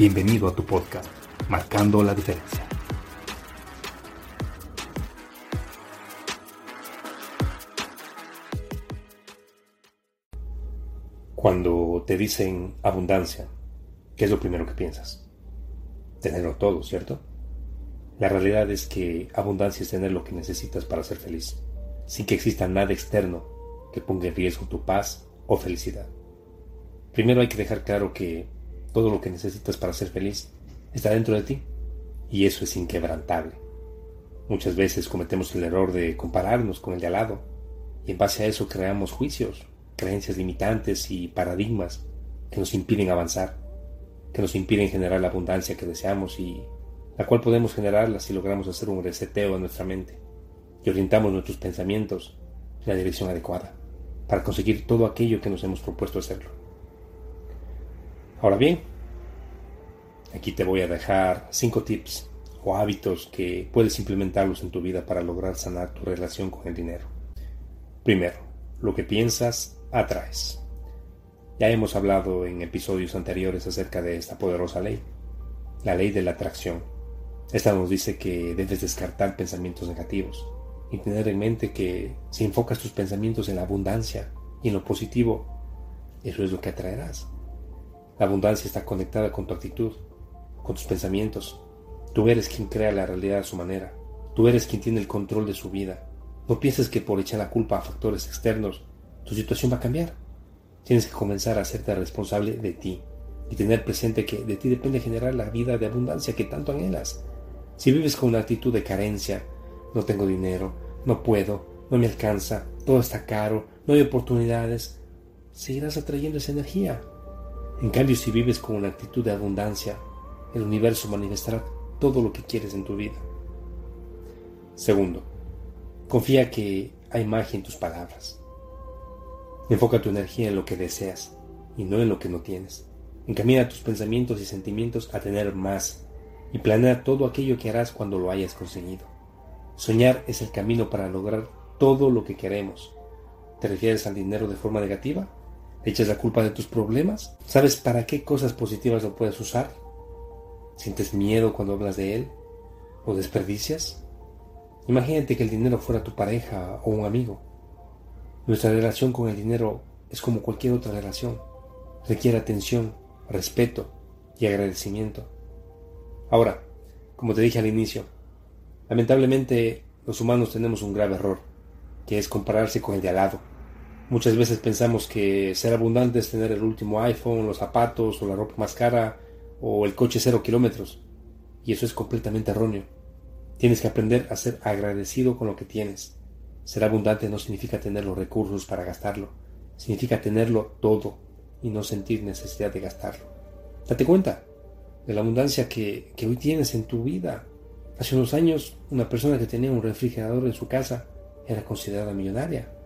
Bienvenido a tu podcast, Marcando la Diferencia. Cuando te dicen abundancia, ¿qué es lo primero que piensas? Tenerlo todo, ¿cierto? La realidad es que abundancia es tener lo que necesitas para ser feliz, sin que exista nada externo que ponga en riesgo tu paz o felicidad. Primero hay que dejar claro que todo lo que necesitas para ser feliz está dentro de ti y eso es inquebrantable. Muchas veces cometemos el error de compararnos con el de al lado y en base a eso creamos juicios, creencias limitantes y paradigmas que nos impiden avanzar, que nos impiden generar la abundancia que deseamos y la cual podemos generarla si logramos hacer un reseteo de nuestra mente y orientamos nuestros pensamientos en la dirección adecuada para conseguir todo aquello que nos hemos propuesto hacerlo. Ahora bien, aquí te voy a dejar cinco tips o hábitos que puedes implementarlos en tu vida para lograr sanar tu relación con el dinero. Primero, lo que piensas, atraes. Ya hemos hablado en episodios anteriores acerca de esta poderosa ley, la ley de la atracción. Esta nos dice que debes descartar pensamientos negativos y tener en mente que si enfocas tus pensamientos en la abundancia y en lo positivo, eso es lo que atraerás. La abundancia está conectada con tu actitud, con tus pensamientos. Tú eres quien crea la realidad a su manera. Tú eres quien tiene el control de su vida. No pienses que por echar la culpa a factores externos, tu situación va a cambiar. Tienes que comenzar a hacerte responsable de ti y tener presente que de ti depende generar la vida de abundancia que tanto anhelas. Si vives con una actitud de carencia, no tengo dinero, no puedo, no me alcanza, todo está caro, no hay oportunidades, seguirás atrayendo esa energía. En cambio, si vives con una actitud de abundancia, el universo manifestará todo lo que quieres en tu vida. Segundo, confía que hay magia en tus palabras. Enfoca tu energía en lo que deseas y no en lo que no tienes. Encamina tus pensamientos y sentimientos a tener más y planea todo aquello que harás cuando lo hayas conseguido. Soñar es el camino para lograr todo lo que queremos. ¿Te refieres al dinero de forma negativa? Echas la culpa de tus problemas? ¿Sabes para qué cosas positivas lo puedes usar? ¿Sientes miedo cuando hablas de él? ¿Lo desperdicias? Imagínate que el dinero fuera tu pareja o un amigo. Nuestra relación con el dinero es como cualquier otra relación. Requiere atención, respeto y agradecimiento. Ahora, como te dije al inicio, lamentablemente los humanos tenemos un grave error, que es compararse con el de al lado Muchas veces pensamos que ser abundante es tener el último iPhone, los zapatos o la ropa más cara o el coche cero kilómetros. Y eso es completamente erróneo. Tienes que aprender a ser agradecido con lo que tienes. Ser abundante no significa tener los recursos para gastarlo. Significa tenerlo todo y no sentir necesidad de gastarlo. Date cuenta de la abundancia que, que hoy tienes en tu vida. Hace unos años, una persona que tenía un refrigerador en su casa era considerada millonaria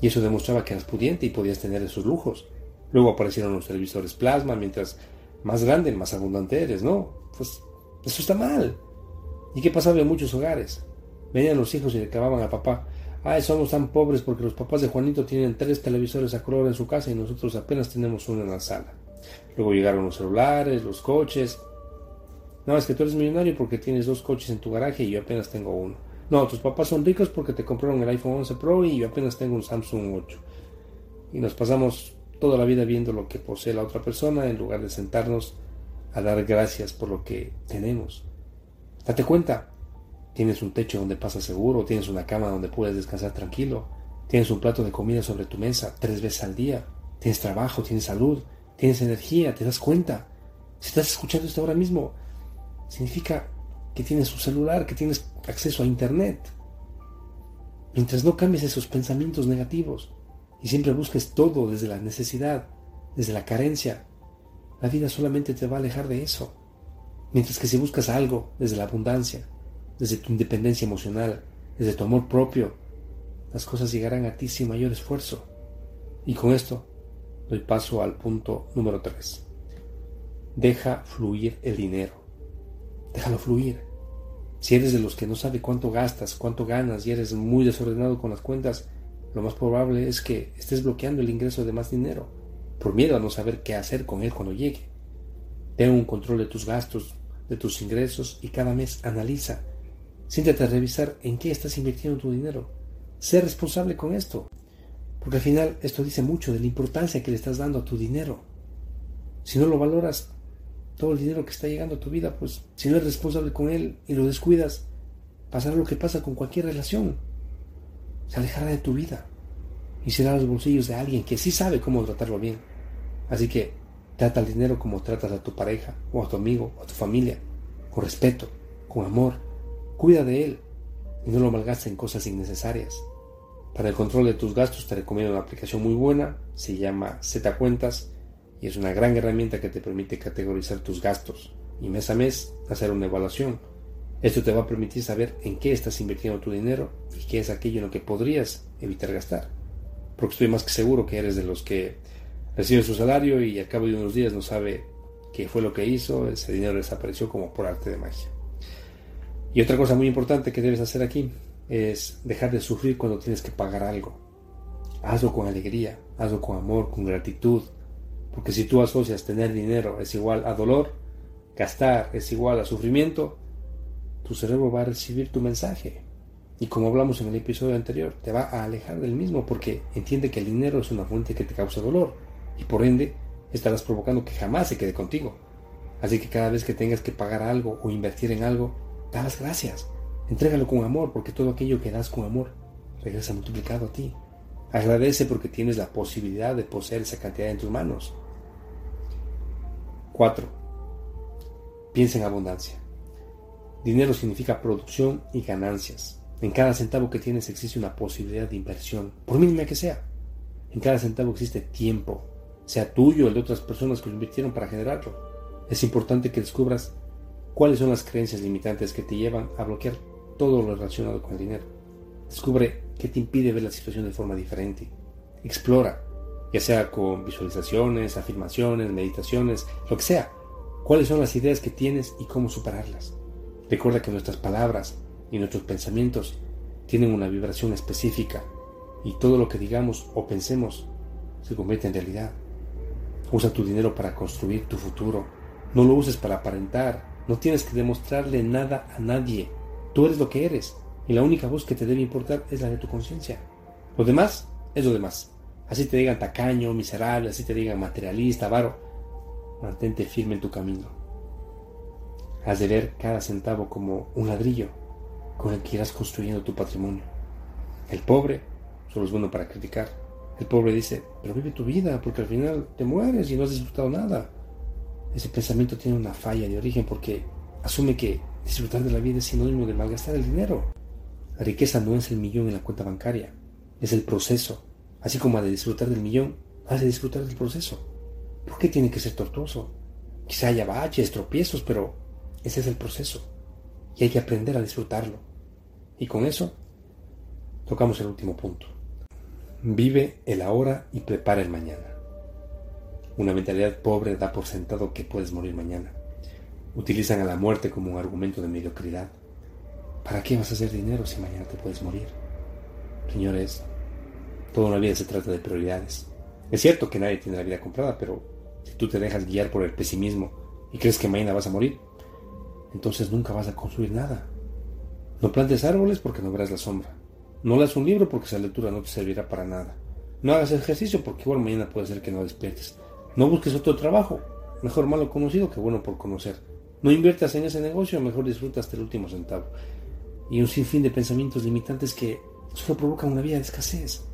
y eso demostraba que eras pudiente y podías tener esos lujos. Luego aparecieron los televisores plasma, mientras más grande, más abundante eres, ¿no? Pues eso está mal. ¿Y qué pasaba en muchos hogares? Venían los hijos y le acababan a papá. Ay, somos tan pobres porque los papás de Juanito tienen tres televisores a color en su casa y nosotros apenas tenemos uno en la sala. Luego llegaron los celulares, los coches. No, es que tú eres millonario porque tienes dos coches en tu garaje y yo apenas tengo uno. No, tus papás son ricos porque te compraron el iPhone 11 Pro y yo apenas tengo un Samsung 8. Y nos pasamos toda la vida viendo lo que posee la otra persona en lugar de sentarnos a dar gracias por lo que tenemos. Date cuenta, tienes un techo donde pasas seguro, tienes una cama donde puedes descansar tranquilo, tienes un plato de comida sobre tu mesa tres veces al día, tienes trabajo, tienes salud, tienes energía, te das cuenta. Si estás escuchando esto ahora mismo, significa que tienes un celular, que tienes acceso a Internet. Mientras no cambies esos pensamientos negativos y siempre busques todo desde la necesidad, desde la carencia, la vida solamente te va a alejar de eso. Mientras que si buscas algo desde la abundancia, desde tu independencia emocional, desde tu amor propio, las cosas llegarán a ti sin mayor esfuerzo. Y con esto doy paso al punto número 3. Deja fluir el dinero. Déjalo fluir. Si eres de los que no sabe cuánto gastas, cuánto ganas y eres muy desordenado con las cuentas, lo más probable es que estés bloqueando el ingreso de más dinero, por miedo a no saber qué hacer con él cuando llegue. Ten un control de tus gastos, de tus ingresos y cada mes analiza. Siéntate a revisar en qué estás invirtiendo tu dinero. Sé responsable con esto, porque al final esto dice mucho de la importancia que le estás dando a tu dinero. Si no lo valoras, todo el dinero que está llegando a tu vida, pues si no eres responsable con él y lo descuidas, pasará lo que pasa con cualquier relación. Se alejará de tu vida y será los bolsillos de alguien que sí sabe cómo tratarlo bien. Así que trata el dinero como tratas a tu pareja o a tu amigo o a tu familia, con respeto, con amor. Cuida de él y no lo malgastes en cosas innecesarias. Para el control de tus gastos te recomiendo una aplicación muy buena, se llama Z Cuentas y es una gran herramienta que te permite categorizar tus gastos y mes a mes hacer una evaluación. Esto te va a permitir saber en qué estás invirtiendo tu dinero y qué es aquello en lo que podrías evitar gastar. Porque estoy más que seguro que eres de los que recibe su salario y al cabo de unos días no sabe qué fue lo que hizo, ese dinero desapareció como por arte de magia. Y otra cosa muy importante que debes hacer aquí es dejar de sufrir cuando tienes que pagar algo. Hazlo con alegría, hazlo con amor, con gratitud, porque si tú asocias tener dinero es igual a dolor, gastar es igual a sufrimiento, tu cerebro va a recibir tu mensaje. Y como hablamos en el episodio anterior, te va a alejar del mismo porque entiende que el dinero es una fuente que te causa dolor y por ende estarás provocando que jamás se quede contigo. Así que cada vez que tengas que pagar algo o invertir en algo, da las gracias. Entrégalo con amor porque todo aquello que das con amor regresa multiplicado a ti. Agradece porque tienes la posibilidad de poseer esa cantidad en tus manos. 4. Piensa en abundancia. Dinero significa producción y ganancias. En cada centavo que tienes existe una posibilidad de inversión, por mínima que sea. En cada centavo existe tiempo, sea tuyo o el de otras personas que lo invirtieron para generarlo. Es importante que descubras cuáles son las creencias limitantes que te llevan a bloquear todo lo relacionado con el dinero. Descubre qué te impide ver la situación de forma diferente. Explora ya sea con visualizaciones, afirmaciones, meditaciones, lo que sea. ¿Cuáles son las ideas que tienes y cómo superarlas? Recuerda que nuestras palabras y nuestros pensamientos tienen una vibración específica y todo lo que digamos o pensemos se convierte en realidad. Usa tu dinero para construir tu futuro. No lo uses para aparentar. No tienes que demostrarle nada a nadie. Tú eres lo que eres y la única voz que te debe importar es la de tu conciencia. Lo demás es lo demás. Así te digan tacaño, miserable, así te digan materialista, avaro. Mantente firme en tu camino. Has de ver cada centavo como un ladrillo con el que irás construyendo tu patrimonio. El pobre solo es bueno para criticar. El pobre dice, pero vive tu vida, porque al final te mueres y no has disfrutado nada. Ese pensamiento tiene una falla de origen porque asume que disfrutar de la vida es sinónimo de malgastar el dinero. La riqueza no es el millón en la cuenta bancaria, es el proceso Así como ha de disfrutar del millón, has de disfrutar del proceso. ¿Por qué tiene que ser tortuoso? Quizá haya baches, tropiezos, pero ese es el proceso. Y hay que aprender a disfrutarlo. Y con eso, tocamos el último punto. Vive el ahora y prepara el mañana. Una mentalidad pobre da por sentado que puedes morir mañana. Utilizan a la muerte como un argumento de mediocridad. ¿Para qué vas a hacer dinero si mañana te puedes morir? Señores, Toda una vida se trata de prioridades. Es cierto que nadie tiene la vida comprada, pero si tú te dejas guiar por el pesimismo y crees que mañana vas a morir, entonces nunca vas a construir nada. No plantes árboles porque no verás la sombra. No leas un libro porque esa lectura no te servirá para nada. No hagas ejercicio porque igual mañana puede ser que no despiertes. No busques otro trabajo. Mejor malo conocido que bueno por conocer. No inviertas en ese negocio, mejor disfruta hasta el último centavo. Y un sinfín de pensamientos limitantes que solo provocan una vida de escasez.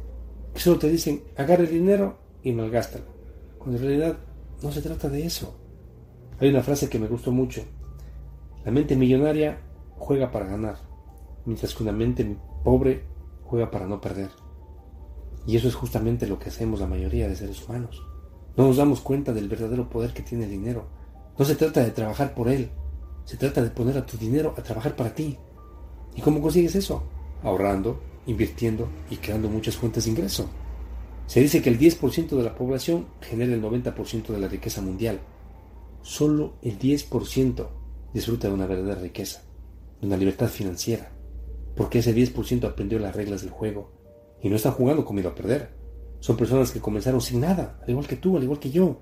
Solo te dicen, agarre el dinero y malgástalo. Cuando en realidad no se trata de eso. Hay una frase que me gustó mucho. La mente millonaria juega para ganar, mientras que una mente pobre juega para no perder. Y eso es justamente lo que hacemos la mayoría de seres humanos. No nos damos cuenta del verdadero poder que tiene el dinero. No se trata de trabajar por él, se trata de poner a tu dinero a trabajar para ti. ¿Y cómo consigues eso? Ahorrando, invirtiendo y creando muchas fuentes de ingreso. Se dice que el 10% de la población genera el 90% de la riqueza mundial. Solo el 10% disfruta de una verdadera riqueza, de una libertad financiera, porque ese 10% aprendió las reglas del juego y no están jugando con miedo a perder. Son personas que comenzaron sin nada, al igual que tú, al igual que yo,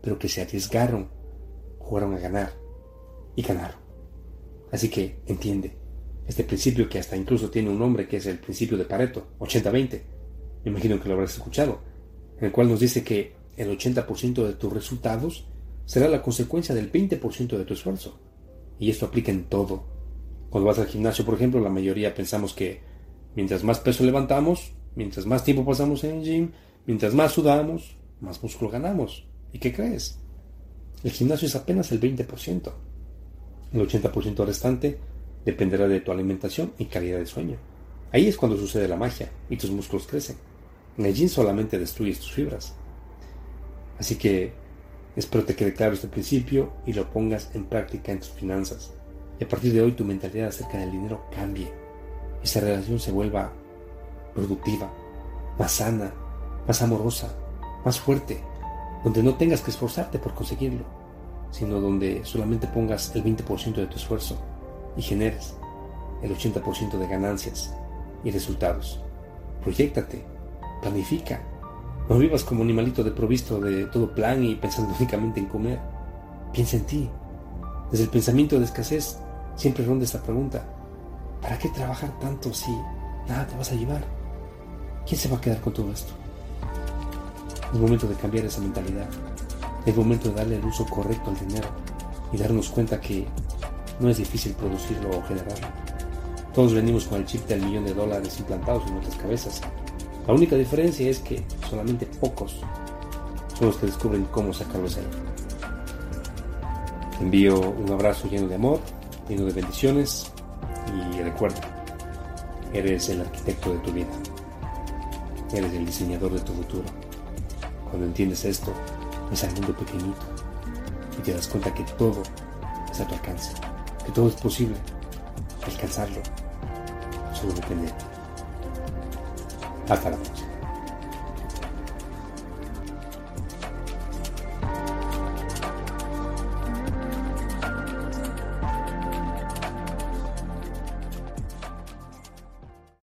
pero que se arriesgaron, jugaron a ganar y ganaron. Así que entiende este principio que hasta incluso tiene un nombre que es el principio de Pareto, 80-20. Me imagino que lo habrás escuchado, en el cual nos dice que el 80% de tus resultados será la consecuencia del 20% de tu esfuerzo. Y esto aplica en todo. Cuando vas al gimnasio, por ejemplo, la mayoría pensamos que mientras más peso levantamos, mientras más tiempo pasamos en el gym, mientras más sudamos, más músculo ganamos. ¿Y qué crees? El gimnasio es apenas el 20%. El 80% restante dependerá de tu alimentación y calidad de sueño. Ahí es cuando sucede la magia y tus músculos crecen. En el solamente destruyes tus fibras. Así que espero te quede claro este principio y lo pongas en práctica en tus finanzas. Y a partir de hoy tu mentalidad acerca del dinero cambie. Esa relación se vuelva productiva, más sana, más amorosa, más fuerte, donde no tengas que esforzarte por conseguirlo, sino donde solamente pongas el 20% de tu esfuerzo y generes el 80% de ganancias y resultados. Proyectate, planifica. No vivas como animalito desprovisto de todo plan y pensando únicamente en comer. Piensa en ti. Desde el pensamiento de escasez siempre ronda esta pregunta. ¿Para qué trabajar tanto si nada te vas a llevar? ¿Quién se va a quedar con todo esto? Es momento de cambiar esa mentalidad. Es momento de darle el uso correcto al dinero y darnos cuenta que no es difícil producirlo o generarlo. Todos venimos con el chip del millón de dólares implantados en nuestras cabezas. La única diferencia es que solamente pocos son los que descubren cómo sacarlo de ahí. envío un abrazo lleno de amor, lleno de bendiciones y recuerda, eres el arquitecto de tu vida. Eres el diseñador de tu futuro. Cuando entiendes esto, es al mundo pequeñito y te das cuenta que todo es a tu alcance, que todo es posible. Alcanzarlo solo depende. Hasta la próxima.